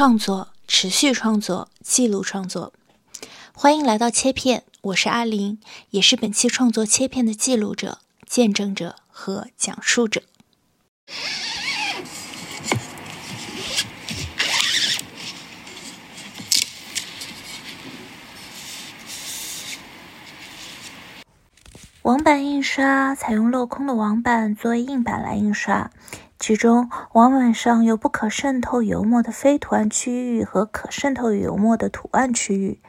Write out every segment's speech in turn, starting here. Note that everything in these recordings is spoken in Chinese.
创作，持续创作，记录创作。欢迎来到切片，我是阿林，也是本期创作切片的记录者、见证者和讲述者。网版印刷采用镂空的网板作为硬板来印刷。其中，网板上有不可渗透油墨的非图案区域和可渗透油墨的图案区域。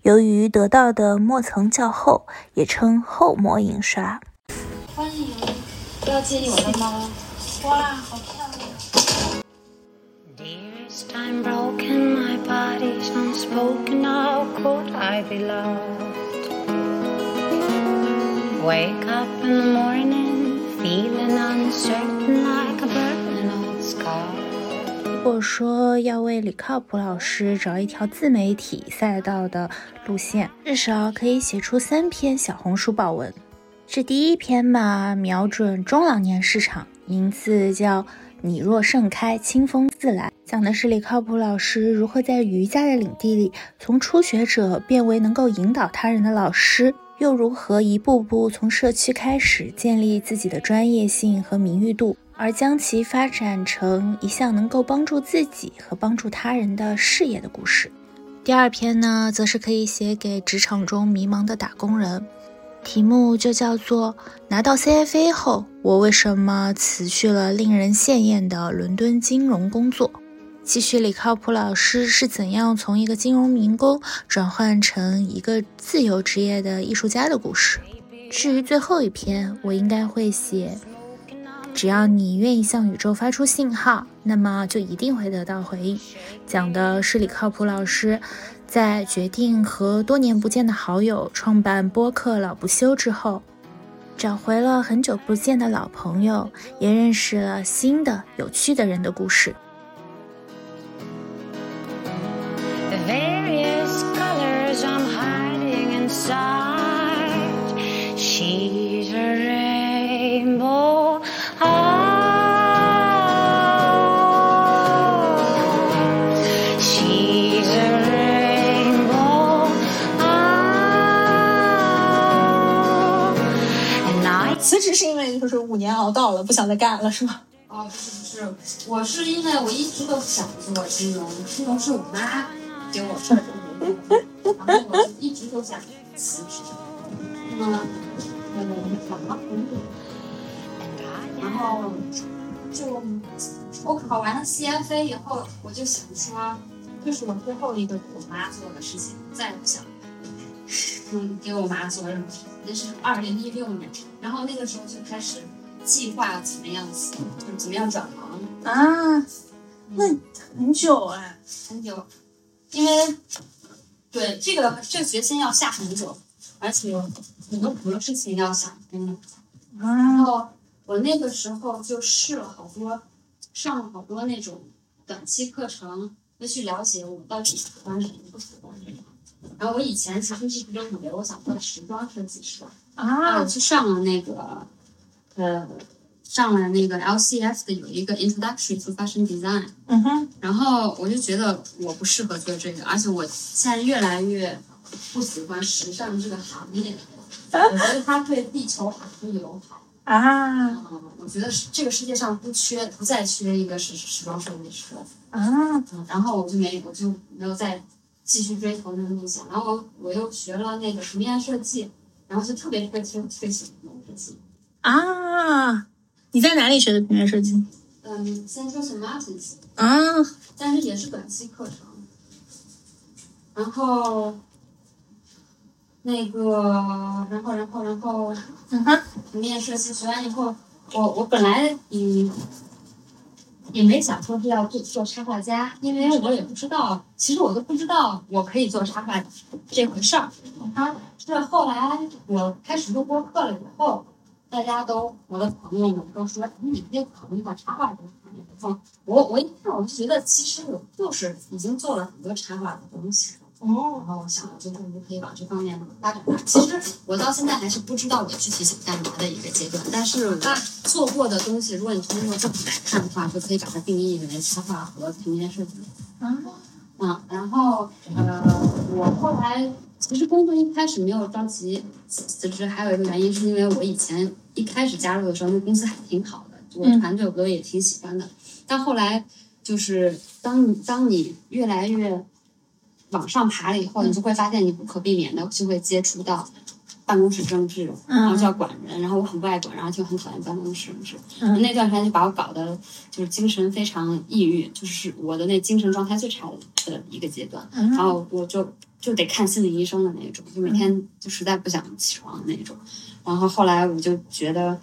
由于得到的墨层较厚，也称厚墨印刷。欢迎，不要介意我的猫。哇，好漂亮！如果说要为李靠谱老师找一条自媒体赛道的路线，至少可以写出三篇小红书爆文。这第一篇嘛，瞄准中老年市场，名字叫《你若盛开，清风自来》，讲的是李靠谱老师如何在瑜伽的领地里，从初学者变为能够引导他人的老师。又如何一步步从社区开始建立自己的专业性和名誉度，而将其发展成一项能够帮助自己和帮助他人的事业的故事？第二篇呢，则是可以写给职场中迷茫的打工人，题目就叫做“拿到 CFA 后，我为什么辞去了令人羡艳的伦敦金融工作”。继续李靠谱老师是怎样从一个金融民工转换成一个自由职业的艺术家的故事。至于最后一篇，我应该会写：只要你愿意向宇宙发出信号，那么就一定会得到回应。讲的是李靠谱老师在决定和多年不见的好友创办播客老不休之后，找回了很久不见的老朋友，也认识了新的有趣的人的故事。various colors i'm hiding inside 不想再干了，是吗？哦，不是不是，我是因为我一直都想做金融，金融是我妈给我设的，然后我一直都想辞职。那么，嗯，考了，然后就我考完了 CFA 以后，我就想说，这是我最后一个给我妈做的事情，再也不想。嗯，给我妈做任何事情，那是二零一六年，然后那个时候就开始计划怎么样子，就怎么样转行啊。那很久哎，很久，因为对这个这个决心要下很久，而且有很多很多事情要想嗯。然后我那个时候就试了好多，上了好多那种短期课程，就去了解我到底喜欢什么，不喜欢什么。然后我以前其实一直都以为我想做时装设计师啊，我去上了那个，呃，上了那个 LCF 的有一个 Introduction to Fashion Design，嗯哼，然后我就觉得我不适合做这个，而且我现在越来越不喜欢时尚这个行业，我觉得它对地球很不友好。啊，嗯，我觉得这个世界上不缺不再缺一个时时装设计师啊，然后我就没我就没有再。继续追求那个梦想，然后我我又学了那个平面设计，然后就特别特别特别喜欢设计啊！你在哪里学的平面设计？嗯，Central Martins 啊，但是也是短期课程。然后那个，然后然后然后，嗯哼，平面设计学完以后，我我本来嗯。也没想说是要做做插画家，因为我也不知道，其实我都不知道我可以做插画这回事儿。啊，是后来我开始录播课了以后，大家都我的朋友们都说，你可以考虑把插画这个行业做。我我一看我就觉得，其实我就是已经做了很多插画的东西。哦，然后我想，就是我们可以往这方面发展。其实我到现在还是不知道我具体想干嘛的一个阶段。但是做过的东西，如果你通过这么来看的话，就可以把它定义为插画和平面设计。啊，嗯，然后呃，我后来其实工作一开始没有着急辞职，还有一个原因是因为我以前一开始加入的时候，那公司还挺好的，我嗯团队我都也挺喜欢的。但后来就是当你当你越来越往上爬了以后，你就会发现你不可避免的就会接触到办公室政治，然后就要管人，然后我很不爱管，然后就很讨厌办公室政治。嗯那段时间就把我搞得就是精神非常抑郁，就是我的那精神状态最差的一个阶段。嗯然后我就就得看心理医生的那种，就每天就实在不想起床的那种。然后后来我就觉得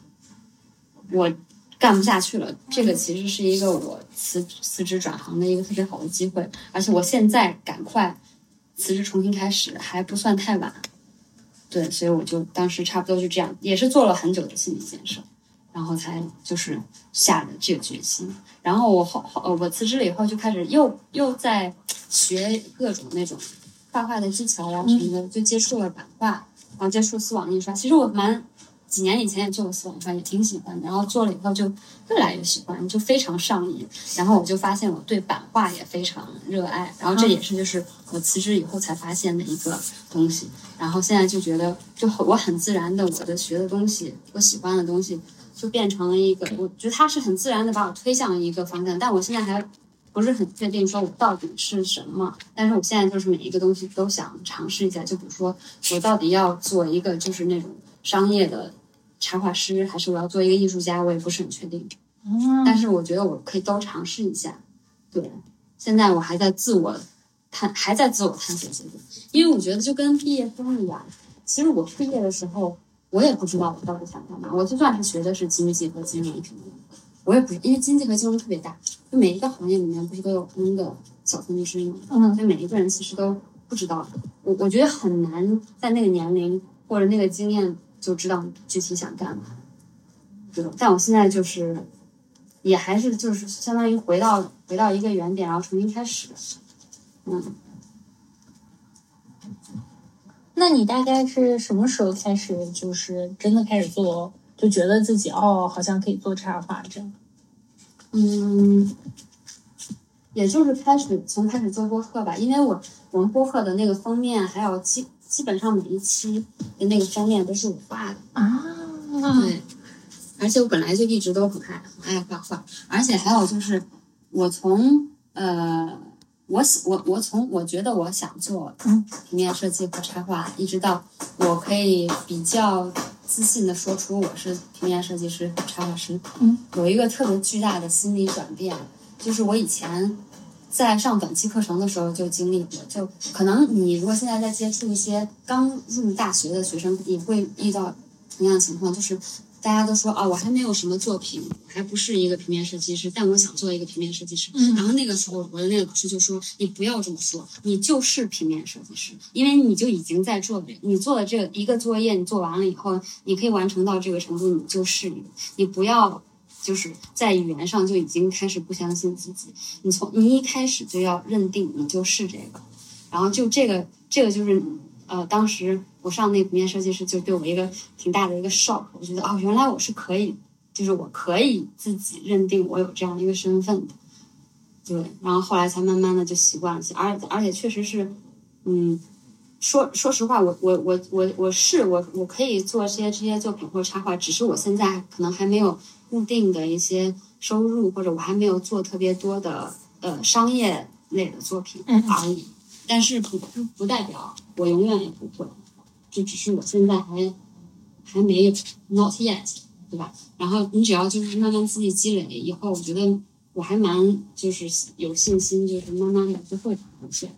我干不下去了，这个其实是一个我辞辞职转行的一个特别好的机会，而且我现在赶快辞职重新开始还不算太晚。对，所以我就当时差不多就这样，也是做了很久的心理建设，然后才就是下了这个决心。然后我后后呃我辞职了以后就开始又又在学各种那种画画的技巧呀什么的，就接触了版画，后接触丝网印刷。其实我蛮几年以前也做过丝网印刷，也挺喜欢的。然后做了以后就越来越喜欢，就非常上瘾。然后我就发现我对版画也非常热爱。然后这也是就是我辞职以后才发现的一个东西。然后现在就觉得，就很我很自然的，我的学的东西，我喜欢的东西，就变成了一个，我觉得它是很自然的把我推向一个方向。但我现在还不是很确定，说我到底是什么。但是我现在就是每一个东西都想尝试一下，就比如说我到底要做一个就是那种商业的插画师，还是我要做一个艺术家，我也不是很确定。嗯但是我觉得我可以都尝试一下。对，现在我还在自我探，还在自我探索阶段，因为我觉得就跟毕业生一样，其实我毕业的时候，我也不知道我到底想干嘛。我就算是学的是经济和金融什么的，我也不是，因为经济和金融特别大，就每一个行业里面不是都有 N 个小分支吗？嗯所以每一个人其实都不知道。我我觉得很难在那个年龄或者那个经验就知道具体想干嘛。对，但我现在就是，也还是就是相当于回到回到一个原点，然后重新开始。嗯，那你大概是什么时候开始，就是真的开始做，就觉得自己哦，好像可以做插画这样？嗯，也就是开始从开始做播客吧，因为我我们播客的那个封面，还有基基本上每一期的那个封面都是我画的。啊，对，而且我本来就一直都很爱很爱画画，而且还有就是，我从呃，我喜我我从我觉得我想做嗯平面设计和插画，一直到我可以比较自信的说出我是平面设计师和插画师，嗯，有一个特别巨大的心理转变，就是我以前。在上短期课程的时候就经历过，就可能你如果现在在接触一些刚入大学的学生，也会遇到同样的情况，就是大家都说啊，我还没有什么作品，我还不是一个平面设计师，但我想做一个平面设计师。嗯然后那个时候，我的那个老师就说，你不要这么说，你就是平面设计师，因为你就已经在做了，你做了这一个作业，你做完了以后，你可以完成到这个程度，你就是你，你不要。就是在语言上就已经开始不相信自己，你从你一开始就要认定你就是这个，然后就这个这个就是呃，当时我上那个平面设计师就对我一个挺大的一个 shock，我觉得哦，原来我是可以，就是我可以自己认定我有这样一个身份的，对，然后后来才慢慢的就习惯了，而而且确实是，嗯，说说实话，我我我我我是我我可以做这些这些作品或者插画，只是我现在可能还没有固定的一些收入，或者我还没有做特别多的呃商业类的作品嗯而已。但是不不代表我永远也不会，就只是我现在还还没有 not yet，对吧？然后你只要就是慢慢自己积累以后，我觉得我还蛮就是有信心，就是慢慢的就会出现。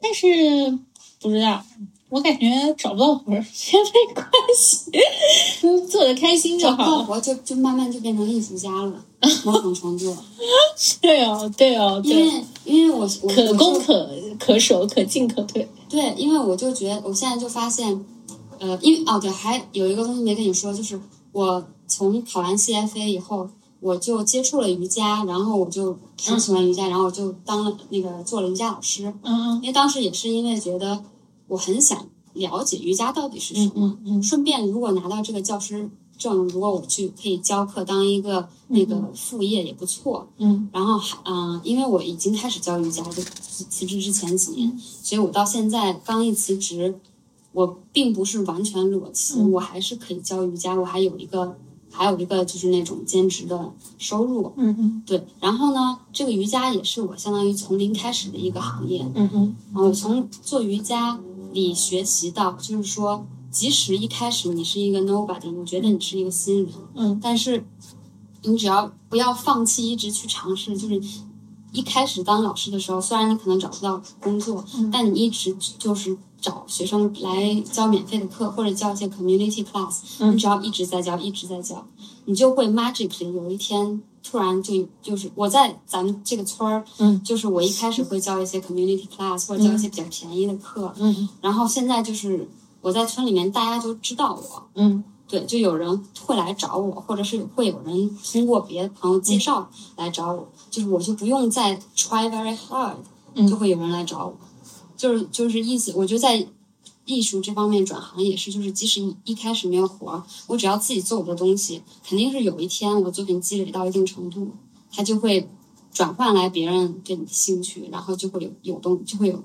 但是不知道，我感觉找不到活儿 也没关系，的开心就好我。就就慢慢就变成艺术家了，某种程度。对哦，对哦，因，为因为我我可攻可可守，可进可退。对，因为我就觉得我现在就发现，呃，因为哦对，还有一个东西没跟你说，就是我从考完 CFA 以后，我就接触了瑜伽，然后我就很喜欢瑜伽，然后我就当了那个做了瑜伽老师。嗯因为当时也是因为觉得我很想了解瑜伽到底是什嗯么，嗯嗯顺便如果拿到这个教师证，如果我去可以教课当一个那个副业也不错。嗯然后还嗯、因为我已经开始教瑜伽，就辞辞职之前几年，所以我到现在刚一辞职，我并不是完全裸辞，嗯我还是可以教瑜伽，我还有一个还有一个就是那种兼职的收入。嗯嗯对，然后呢，这个瑜伽也是我相当于从零开始的一个行业。嗯嗯然后我从做瑜伽里学习到，就是说，即使一开始你是一个 nobody，你觉得你是一个新人，嗯。但是你只要不要放弃，一直去尝试，就是一开始当老师的时候，虽然你可能找不到工作，嗯。但你一直就是找学生来教免费的课，或者教一些 community class，、嗯。你只要一直在教，一直在教，你就会 magically 有一天突然就就是我在咱们这个村儿，嗯。就是我一开始会教一些 community class 或者教一些比较便宜的课，嗯。然后现在就是我在村里面大家就知道我，嗯。对，就有人会来找我，或者是会有人通过别的朋友介绍来找我，就是我就不用再 try very hard，、嗯。就会有人来找我，就是就是意思，我觉得在艺术这方面转行也是，就是即使你一开始没有活儿，我只要自己做我的东西，肯定是有一天我作品积累到一定程度，它就会转换来别人对你的兴趣，然后就会有有动就会有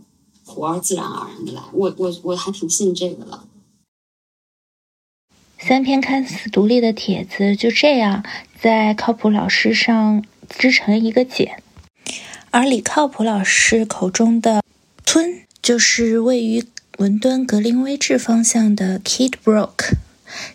活儿自然而然的来，我我我还挺信这个的。三篇看似独立的帖子就这样在靠谱老师上织成一个茧，而李靠谱老师口中的“村”，就是位于伦敦格林威治方向的 Kid Brook。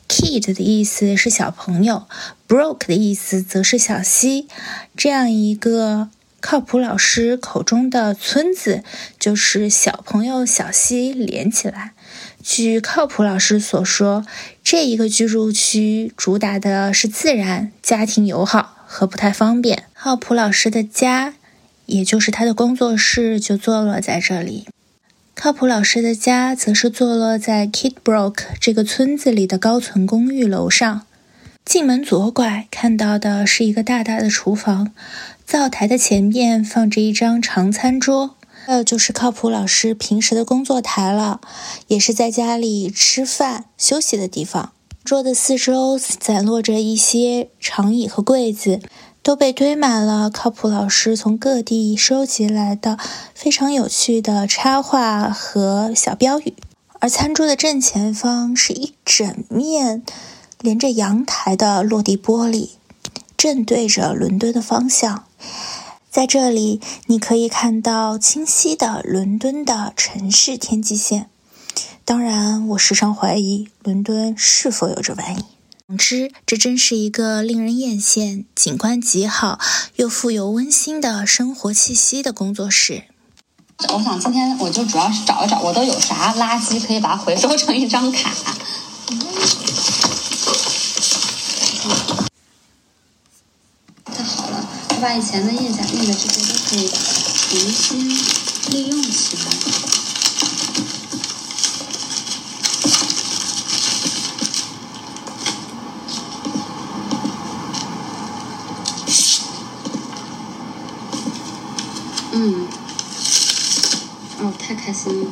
Kid 的意思是小朋友，Brook 的意思则是小溪。这样一个靠谱老师口中的“村子”，就是小朋友、小溪连起来。据靠谱老师所说，这一个居住区主打的是自然、家庭友好和不太方便。靠谱老师的家，也就是他的工作室，就坐落在这里。靠谱老师的家则是坐落在 Kidbrook 这个村子里的高层公寓楼上。进门左拐看到的是一个大大的厨房，灶台的前面放着一张长餐桌。还有就是靠谱老师平时的工作台了，也是在家里吃饭休息的地方。桌的四周散落着一些长椅和柜子，都被堆满了靠谱老师从各地收集来的非常有趣的插画和小标语。而餐桌的正前方是一整面连着阳台的落地玻璃，正对着伦敦的方向。在这里，你可以看到清晰的伦敦的城市天际线。当然，我时常怀疑伦敦是否有这玩意。总之，这真是一个令人艳羡、景观极好又富有温馨的生活气息的工作室。我想今天我就主要是找一找我都有啥垃圾可以把它回收成一张卡好了，我把以前的印象印的这些都可以重新利用起来。嗯，哦，太开心了。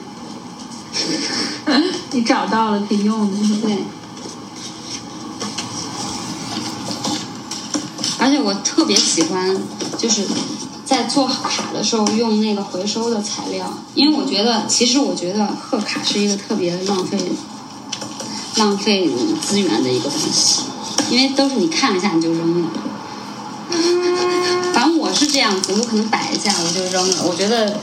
你找到了可以用的，对，而且我特别喜欢，就是在做卡的时候用那个回收的材料，因为我觉得，其实我觉得贺卡是一个特别浪费浪费资源的一个东西，因为都是你看了一下你就扔了。反正我是这样子，我可能摆一下我就扔了。我觉得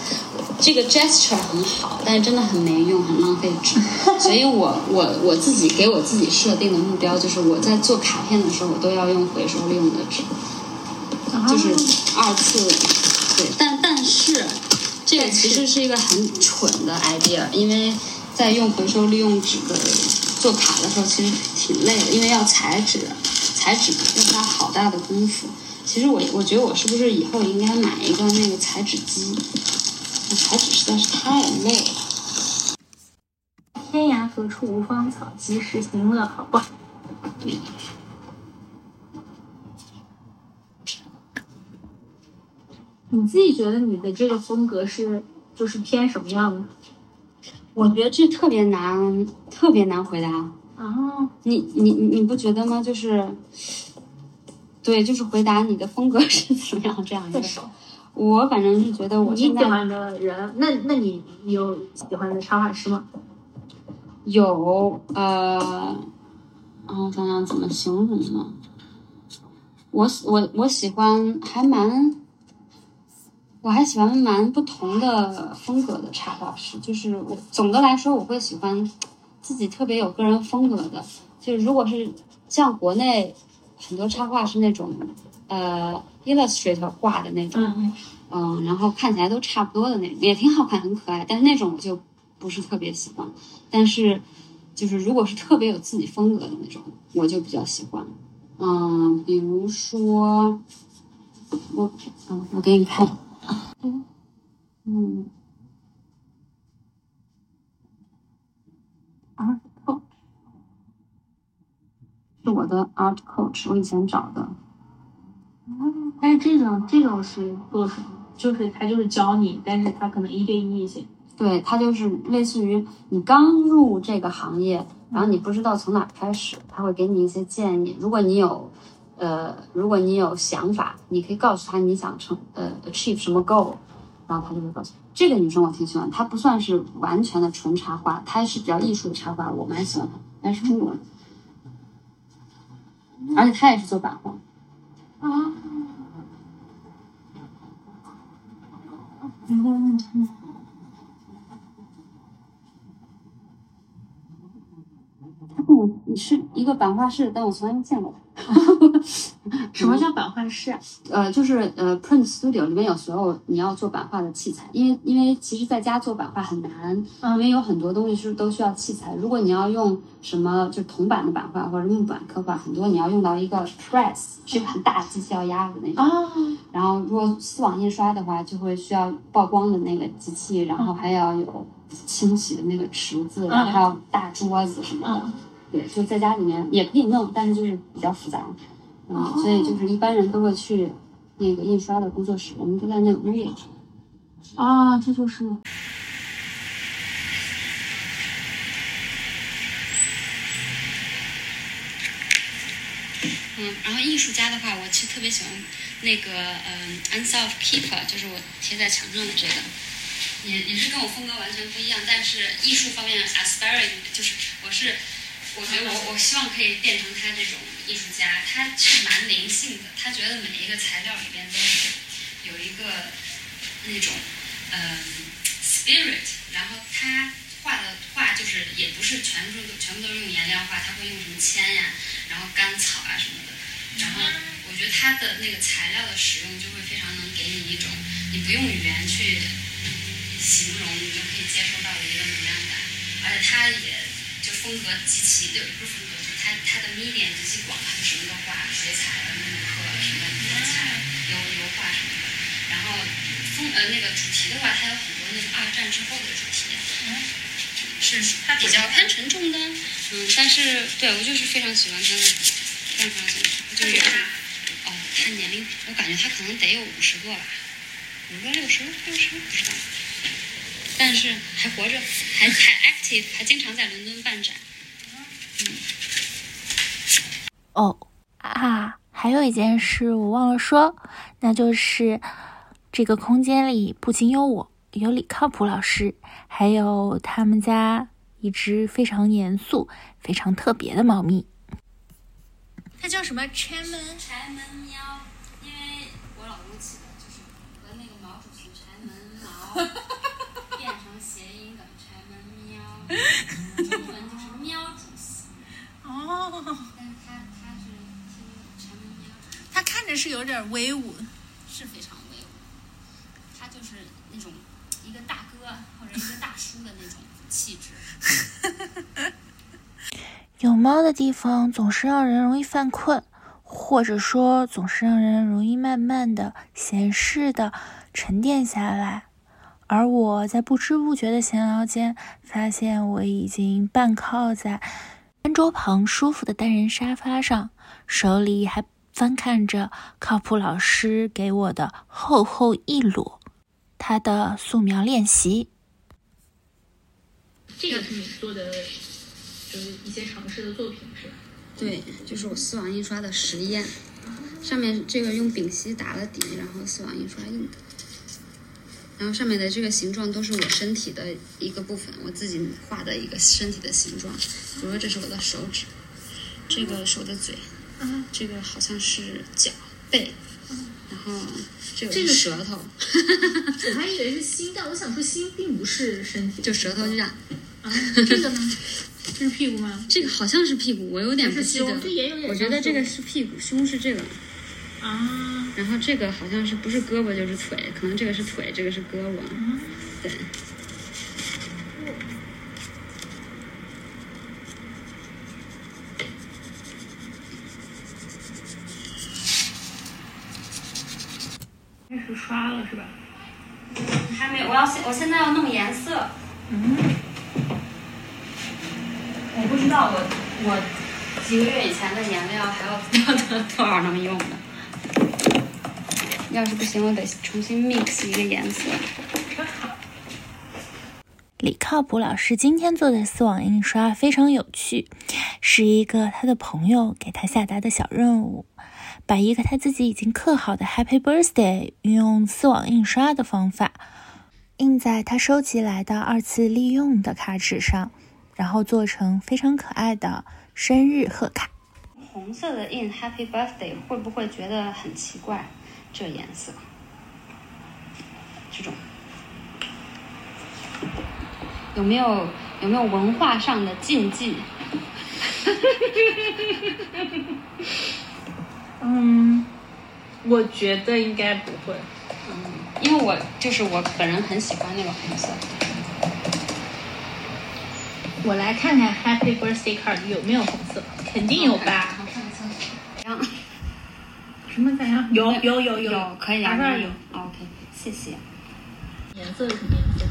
这个 gesture 很好，但是真的很没用，很浪费纸。所以我我我自己给我自己设定的目标就是，我在做卡片的时候，我都要用回收利用的纸，就是二次。对，但但是这个其实是一个很蠢的 idea，因为在用回收利用纸的做卡的时候，其实挺累的，因为要裁纸，裁纸要花好大的功夫。其实我我觉得我是不是以后应该买一个那个裁纸机？裁纸实在是太累了。天涯何处无芳草，及时行乐，好不好？你自己觉得你的这个风格是就是偏什么样的？我觉得这特别难，特别难回答。啊，你你你你不觉得吗？就是，对，就是回答你的风格 是怎么样这样一个。我反正是觉得我你现在喜欢的人，那那你有喜欢的插画师吗？有呃，然后想想怎么形容呢？我喜我我喜欢还蛮，我还喜欢蛮不同的风格的插画师。就是我总的来说，我会喜欢自己特别有个人风格的。就是如果是像国内很多插画是那种呃 Illustrator 画的那种，嗯嗯，然后看起来都差不多的那种，也挺好看，很可爱。但是那种我就不是特别喜欢。但是，就是如果是特别有自己风格的那种，我就比较喜欢。嗯，比如说，我，嗯，我给你看，嗯，啊，哦，是我的 art coach，我以前找的。但是这种这种是做什么？就是他就是教你，但是他可能一对一一些。对，他就是类似于你刚入这个行业，然后你不知道从哪开始，他会给你一些建议。如果你有，呃，如果你有想法，你可以告诉他你想成呃 achieve 什么 goal，然后他就会告诉你。这个女生我挺喜欢，她不算是完全的纯插画，她是比较艺术的插画，我蛮喜欢她，但是中国人，而且她也是做版画。啊。嗯嗯。嗯，你是一个版画师，但我从来没见过他。什么叫版画室啊？呃，就是呃，print studio 里面有所有你要做版画的器材，因为因为其实在家做版画很难，因为有很多东西是都需要器材。如果你要用什么就铜版的版画或者木板刻画，很多你要用到一个 press，是很大的机器要压的那种。啊。然后如果丝网印刷的话，就会需要曝光的那个机器，然后还要有清洗的那个池子，然后还有大桌子什么的。对，就在家里面也可以弄，但是就是比较复杂。嗯，所以就是一般人都会去那个印刷的工作室，我们都在那个 r 啊，这就是。嗯，然后艺术家的话，我其实特别喜欢那个嗯 u n s e l f Keeper，就是我贴在墙上的这个，也也是跟我风格完全不一样，但是艺术方面 aspiring，就是我是。我觉得我我希望可以变成他这种艺术家，他是蛮灵性的，他觉得每一个材料里边都是有一个那种嗯 spirit，然后他画的画就是也不是全部全部都是用颜料画，他会用什么铅呀，然后甘草啊什么的，然后我觉得他的那个材料的使用就会非常能给你一种你不用语言去形容你就可以接受到的一个能量感，而且他也。风格极其，就不是风格，就是他他的 medium 极其广，他什么都画，水彩、木刻什么彩彩、油油画什么的。然后风呃那个主题的话，它有很多那个二战之后的主题，嗯是它比较偏沉重的，嗯，但是对我就是非常喜欢他的，非常非常喜欢，就是哦，他年龄，我感觉他可能得有五十个吧，五个六十六十不知道。但是还活着，还还 active，还经常在伦敦办展。嗯。哦啊，还有一件事我忘了说，那就是这个空间里不仅有我，有李靠谱老师，还有他们家一只非常严肃、非常特别的猫咪。它叫什么？柴门。柴门喵，因为我老公起的，就是和那个毛主席柴门毛。中文就是喵主席。哦。但是他他是听陈文喵。他看着是有点威武。是非常威武。他就是那种一个大哥或者一个大叔的那种气质。有猫的地方总是让人容易犯困，或者说总是让人容易慢慢的、闲适的沉淀下来。而我在不知不觉的闲聊间，发现我已经半靠在餐桌旁舒服的单人沙发上，手里还翻看着靠谱老师给我的厚厚一摞他的素描练习。这个是你做的就是一些尝试的作品是吧？对，就是我丝网印刷的实验，上面这个用丙烯打了底，然后丝网印刷印的。然后上面的这个形状都是我身体的一个部分，我自己画的一个身体的形状。比如说这是我的手指，这个是我的嘴，这个好像是脚背，然后这个这个是舌头，我还以为是心，但我想说心并不是身体，就舌头就这样。啊，这个呢？这是屁股吗？这个好像是屁股，我有点不记得胸，。这也有点。我觉得这个是屁股，胸是这个，啊，然后这个好像是不是胳膊就是腿，可能这个是腿，这个是胳膊。对，开始刷了是吧？还没有，我要现我现在要弄颜色。嗯，我不知道我我几个月以前的颜料还要要多少能用的。要是不行，我得重新 mix 一个颜色。李靠谱老师今天做的丝网印刷非常有趣，是一个他的朋友给他下达的小任务，把一个他自己已经刻好的 Happy Birthday 运用丝网印刷的方法印在他收集来的二次利用的卡纸上，然后做成非常可爱的生日贺卡。红色的印 Happy Birthday 会不会觉得很奇怪？这颜色，这种有没有有没有文化上的禁忌？嗯，我觉得应该不会。嗯因为我就是我本人很喜欢那种红色。我来看看 Happy Birthday card 有没有红色，肯定有吧？然后 有有有有可以啊，有？OK，谢谢。颜色是什么颜色？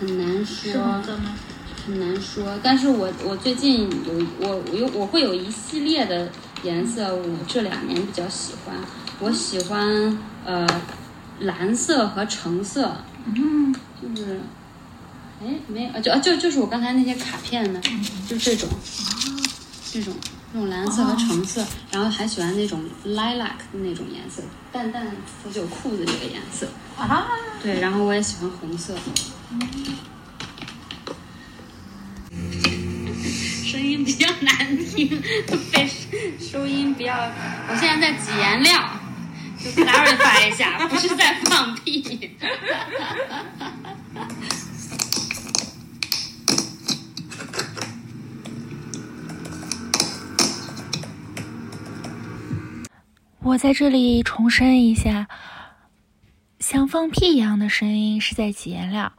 很难是红说，色吗？很难说。但是我我最近有我我有我会有一系列的颜色，我这两年比较喜欢。我喜欢呃蓝色和橙色，嗯，就是哎没有就啊就就是我刚才那些卡片呢，就这种这种这种蓝色和橙色，然后还喜欢那种 lilac 的那种颜色，淡淡腐朽裤子这个颜色。啊，对，然后我也喜欢红色。声音比较难听，被收音比较。我现在在挤颜料，就 clarify 一下，不是在放屁。我在这里重申一下，像放屁一样的声音是在挤颜料。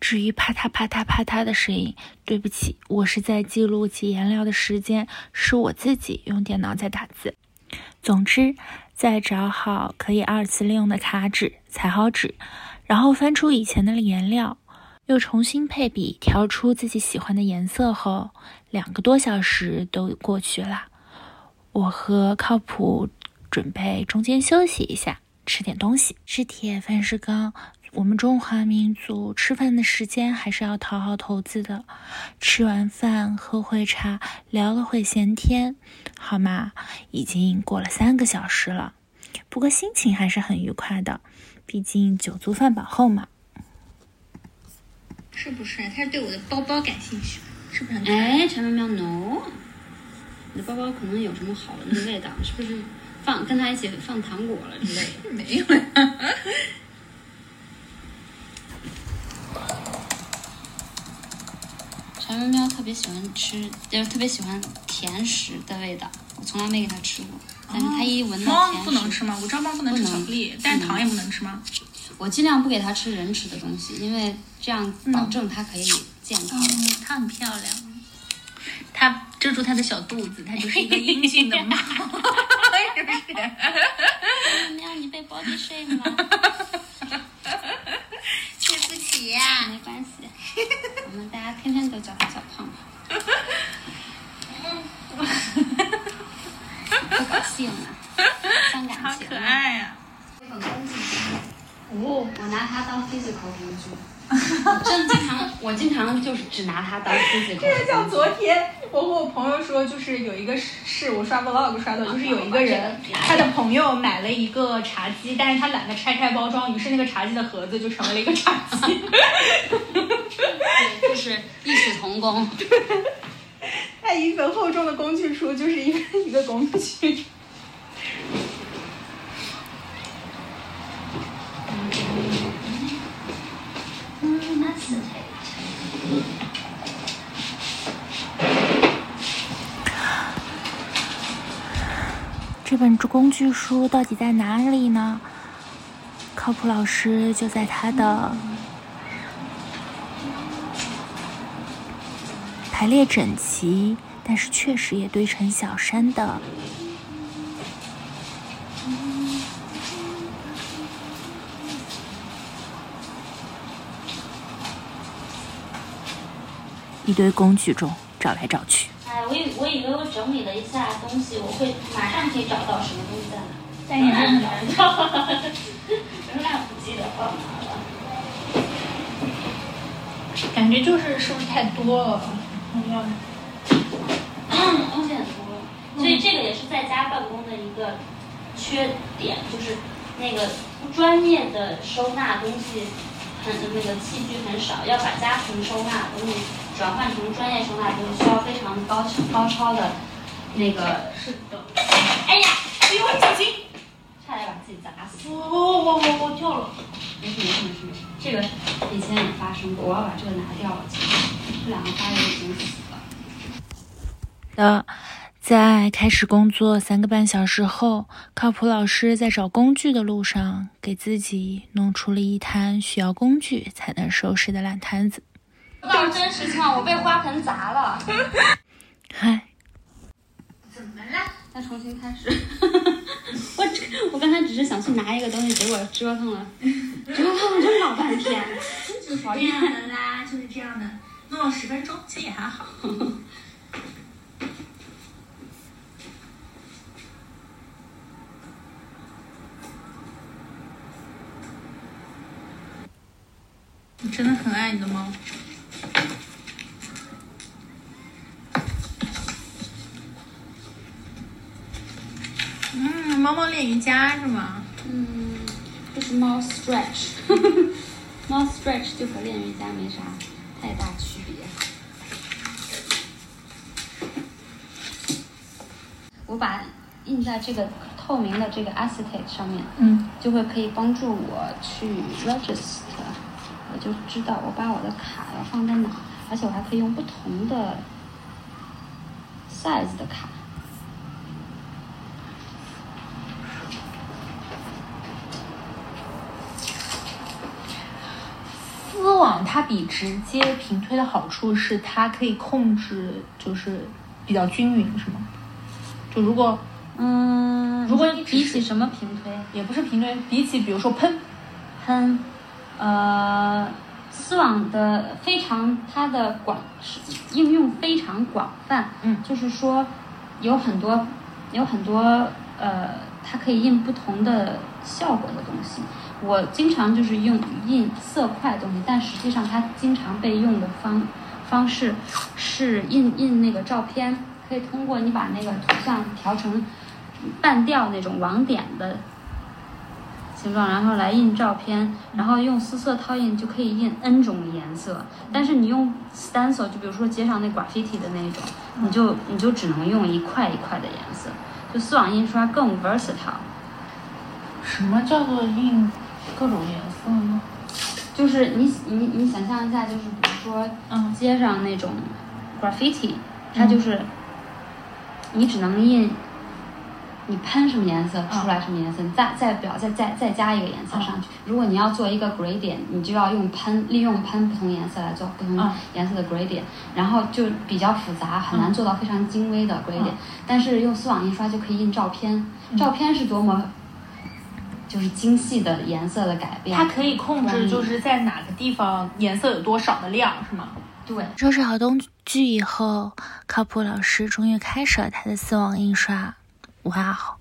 至于啪嗒啪嗒啪嗒的声音，对不起，我是在记录挤颜料的时间，是我自己用电脑在打字。总之，在找好可以二次利用的卡纸，裁好纸，然后翻出以前的颜料，又重新配比，调出自己喜欢的颜色后，两个多小时都过去了。我和靠谱准备中间休息一下，吃点东西。是铁，饭是钢。我们中华民族吃饭的时间还是要讨好投资的。吃完饭喝会茶，聊了会闲天，好吗？已经过了三个小时了，不过心情还是很愉快的，毕竟酒足饭饱后嘛。是不是？他是对我的包包感兴趣，是不是很？哎，陈喵喵，no，你的包包可能有什么好的味道？是不是放跟他一起放糖果了之类的？没有呀。柴苗苗特别喜欢吃，就是特别喜欢甜食的味道。我从来没给他吃过，但是他一闻到甜食，不能吃吗？我知道猫不能吃巧克力，但是糖也不能吃吗？我尽量不给他吃人吃的东西，因为这样保证它可以健康。嗯，它很漂亮，它遮住它的小肚子，它就是一个英俊的猫，是不是？喵，你被 body shame 了？对不起呀、没关系，我们大家天天都叫他小胖胖。不高兴了，伤感好可情了。爱呀、这本工具，哦，我拿它当 physical 工具。真经常，我经常就是只拿它当书写。这个像昨天我和我朋友说，就是有一个是我刷 vlog 刷到，就是有一个人他的朋友买了一个茶几，但是他懒得拆开包装，于是那个茶几的盒子就成为了一个茶几。对，就是异曲同工。他一本厚重的工具书就是一个一个工具。本工具书到底在哪里呢？靠谱老师就在他的排列整齐，但是确实也堆成小山的一堆工具中找来找去。哎，我以我以为我整理了一下东西，我会马上可以找到什么东西在哪，但也认不到。仍然不记得放哪了。感觉就是是不是太多了？要东西很多，所以这个也是在家办公的一个缺点，就是那个不专业的收纳东西很那个器具很少，要把家庭收纳的东西转换成专业收纳就是，需要非常高超高超的那个。是的。哎呀，哎呦，小心！差点把自己砸死。我我我我我跳了。没事没事没事没事，这个以前也发生过，我要把这个拿掉了。其实这两个花园已经死了。的，在开始工作三个半小时后，靠谱老师在找工具的路上，给自己弄出了一摊需要工具才能收拾的烂摊子。到真实情况，我被花盆砸了。嗨，怎么了？再重新开始。我我刚才只是想去拿一个东西，结果折腾了，折腾了这老半天。就是这样的啦，就是这样的，弄了十分钟，其实也还好。你真的很爱你的猫。练瑜伽是吗？嗯，这是猫 stretch，猫 stretch 就和练瑜伽没啥太大区别。我把印在这个透明的这个 acetate 上面，嗯，就会可以帮助我去 register，我就知道我把我的卡要放在哪，而且我还可以用不同的 size 的卡。丝网它比直接平推的好处是它可以控制，就是比较均匀，是吗？就如果嗯，如果你比起什么平推，也不是平推，比起比如说喷，喷，呃，丝网的非常它的广应用非常广泛，嗯就是说有很多有很多呃，它可以印不同的效果的东西。我经常就是用印色块东西，但实际上它经常被用的方方式是印印那个照片，可以通过你把那个图像调成半调那种网点的形状，然后来印照片，然后用四色套印就可以印 N 种颜色。但是你用 stencil，就比如说街上那 graffiti 的那种，你就你就只能用一块一块的颜色。就丝网印刷更 versatile，什么叫做印各种颜色吗？就是你你你想象一下，就是比如说嗯。街上那种 graffiti，它就是你只能印。你喷什么颜色出来什么颜色，你再再表再再再加一个颜色上去。如果你要做一个 gradient，你就要用喷利用喷不同颜色来做不同嗯。颜色的 gradient，然后就比较复杂，很难做到非常精微的 gradient。但是用丝网印刷就可以印照片，照片是多么就是精细的颜色的改变。它可以控制嗯就是在哪个地方颜色有多少的量，是吗？对，收拾好工具以后，靠谱老师终于开始了他的丝网印刷。哇哦，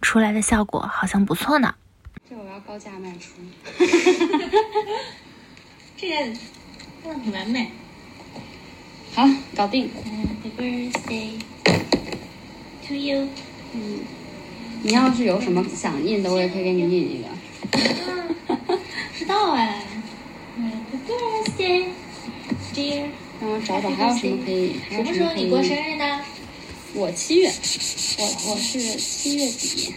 出来的效果好像不错呢。这我要高价卖出。这个很完美。好，搞定。Happy birthday to you。嗯，你要是有什么想印的，我也可以给你印一个。知道哎。Dear。让我找找还有什么可以，还有什么什么时候你过生？日呢？我七月，我我是七月底，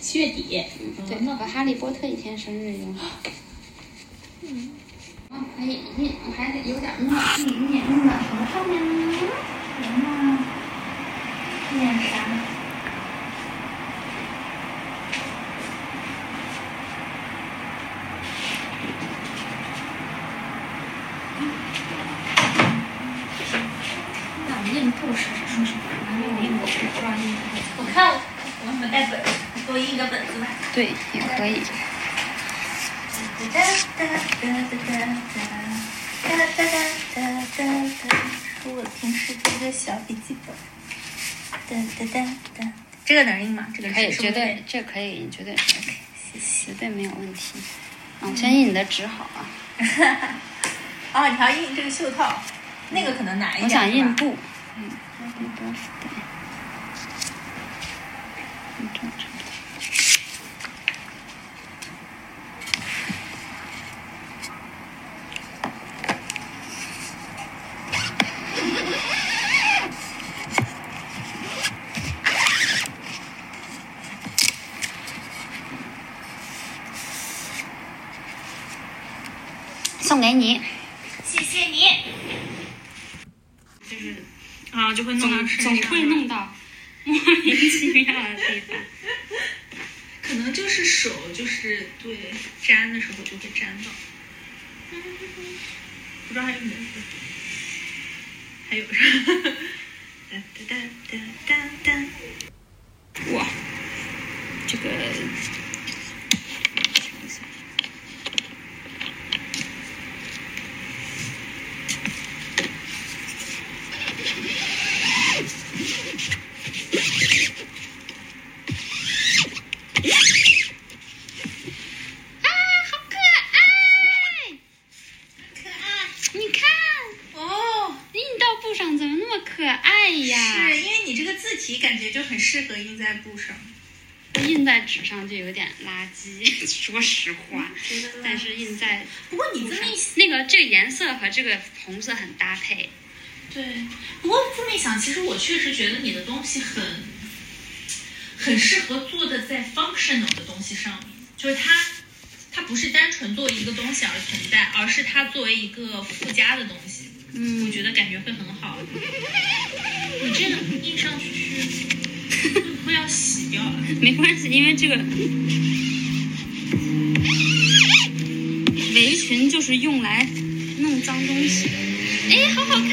七月底。对，和哈利波特一天生日哟。嗯，啊，可以印，我还得有点墨，印印印到什么上面呢？什么？念啥？对也可以。哒哒哒哒哒哒哒哒哒哒哒哒哒我平时的个小笔记本哒哒哒哒这个能印吗？这个可以绝对这可以绝对 ok 谢谢。绝对没有问题。啊我先印你的纸好啊哈 哈哦你还要印这个袖套那个可能难一点我想印布嗯。那个东西还有啥哒哒哒哒哒哇这个说实话。但是印在不过你这么一那个这个颜色和这个红色很搭配。对，不过这么一想，其实我确实觉得你的东西很很适合做的在 functional 的东西上面，就是它它不是单纯作为一个东西而存在，而是它作为一个附加的东西。嗯我觉得感觉会很好。你这样印上去会不会要洗掉了？没关系，因为这个裙就是用来弄脏东西的。哎，好好看！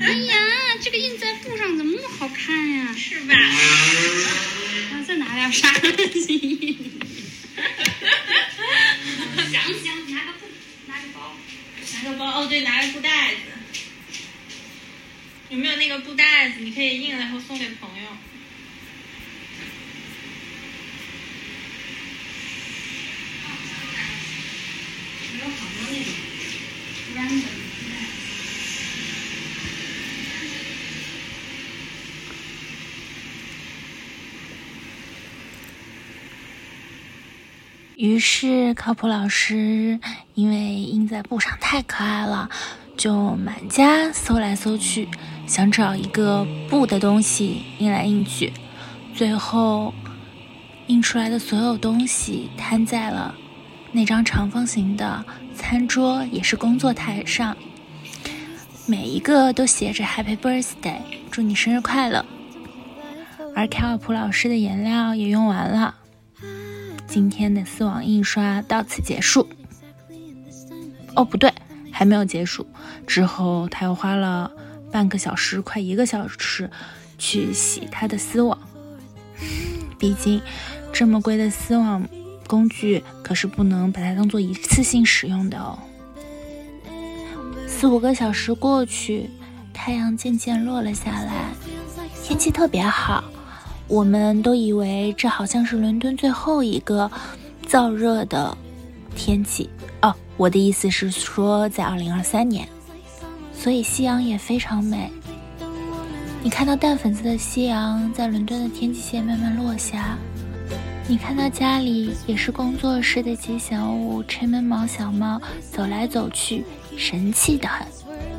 哎呀，这个印在布上怎么那么好看呀？是吧？啊，再拿点啥东西印？想想，拿个布，拿个包。拿个包哦，对，拿个布袋子。有没有那个布袋子？你可以印了以后送给朋友。有好多那种 random 于是靠谱老师因为印在布上太可爱了，就满家搜来搜去，想找一个布的东西印来印去，最后印出来的所有东西摊在了那张长方形的餐桌，也是工作台上，每一个都写着 Happy Birthday，祝你生日快乐。而凯尔普老师的颜料也用完了。今天的丝网印刷到此结束。哦，不对，还没有结束。之后他又花了半个小时，快一个小时去洗他的丝网。毕竟这么贵的丝网工具可是不能把它当做一次性使用的哦。四五个小时过去，太阳渐渐落了下来，天气特别好。我们都以为这好像是伦敦最后一个燥热的天气哦，我的意思是说在二零二三年，所以夕阳也非常美。你看到淡粉色的夕阳在伦敦的天际线慢慢落下，你看到家里也是工作室的吉祥物吹门毛小猫走来走去，神气的很。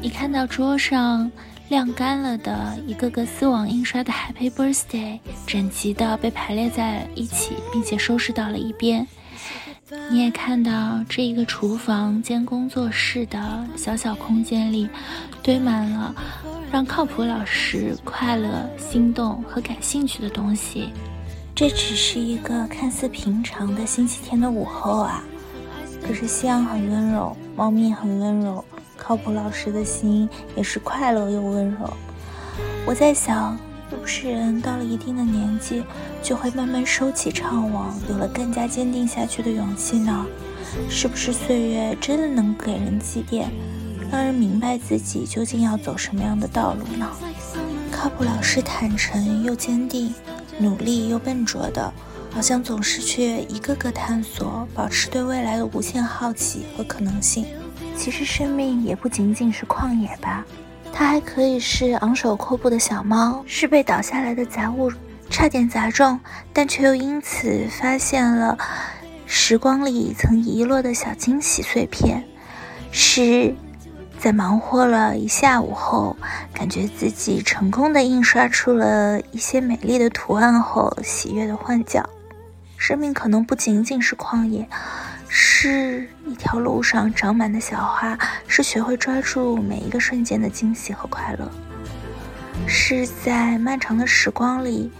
你看到桌上。晾干了的一个个丝网印刷的 Happy Birthday，整齐的被排列在一起，并且收拾到了一边。你也看到这一个厨房兼工作室的小小空间里，堆满了让靠谱老师快乐、心动和感兴趣的东西。这只是一个看似平常的星期天的午后啊，可是夕阳很温柔，猫咪很温柔。靠谱老师的心也是快乐又温柔。我在想，是不是人到了一定的年纪，就会慢慢收起怅惘，有了更加坚定下去的勇气呢？是不是岁月真的能给人积淀，让人明白自己究竟要走什么样的道路呢？靠谱老师坦诚又坚定，努力又笨拙的，好像总是去一个个探索，保持对未来的无限好奇和可能性。其实生命也不仅仅是旷野吧，它还可以是昂首阔步的小猫，是被倒下来的杂物差点砸中，但却又因此发现了时光里曾遗落的小惊喜碎片，是在忙活了一下午后，感觉自己成功的印刷出了一些美丽的图案后，喜悦的换脚。生命可能不仅仅是旷野。是一条路上长满的小花，是学会抓住每一个瞬间的惊喜和快乐，是在漫长的时光里，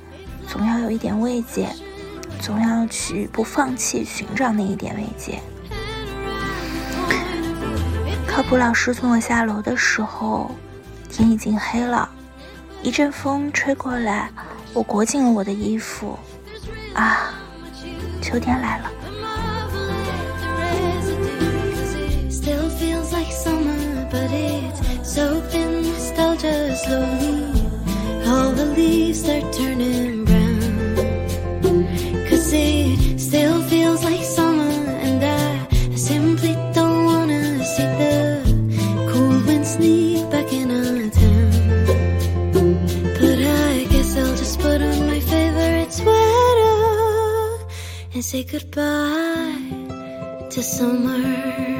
总要有一点慰藉，总要去不放弃寻找那一点慰藉。靠谱老师送我下楼的时候，天已经黑了，一阵风吹过来，我裹紧了我的衣服，啊，秋天来了。Soaked in nostalgia slowly. All the leaves are turning brown. Cause it still feels like summer, and I, I simply don't wanna see the cool wind sneak back in our town. But I guess I'll just put on my favorite sweater and say goodbye to summer.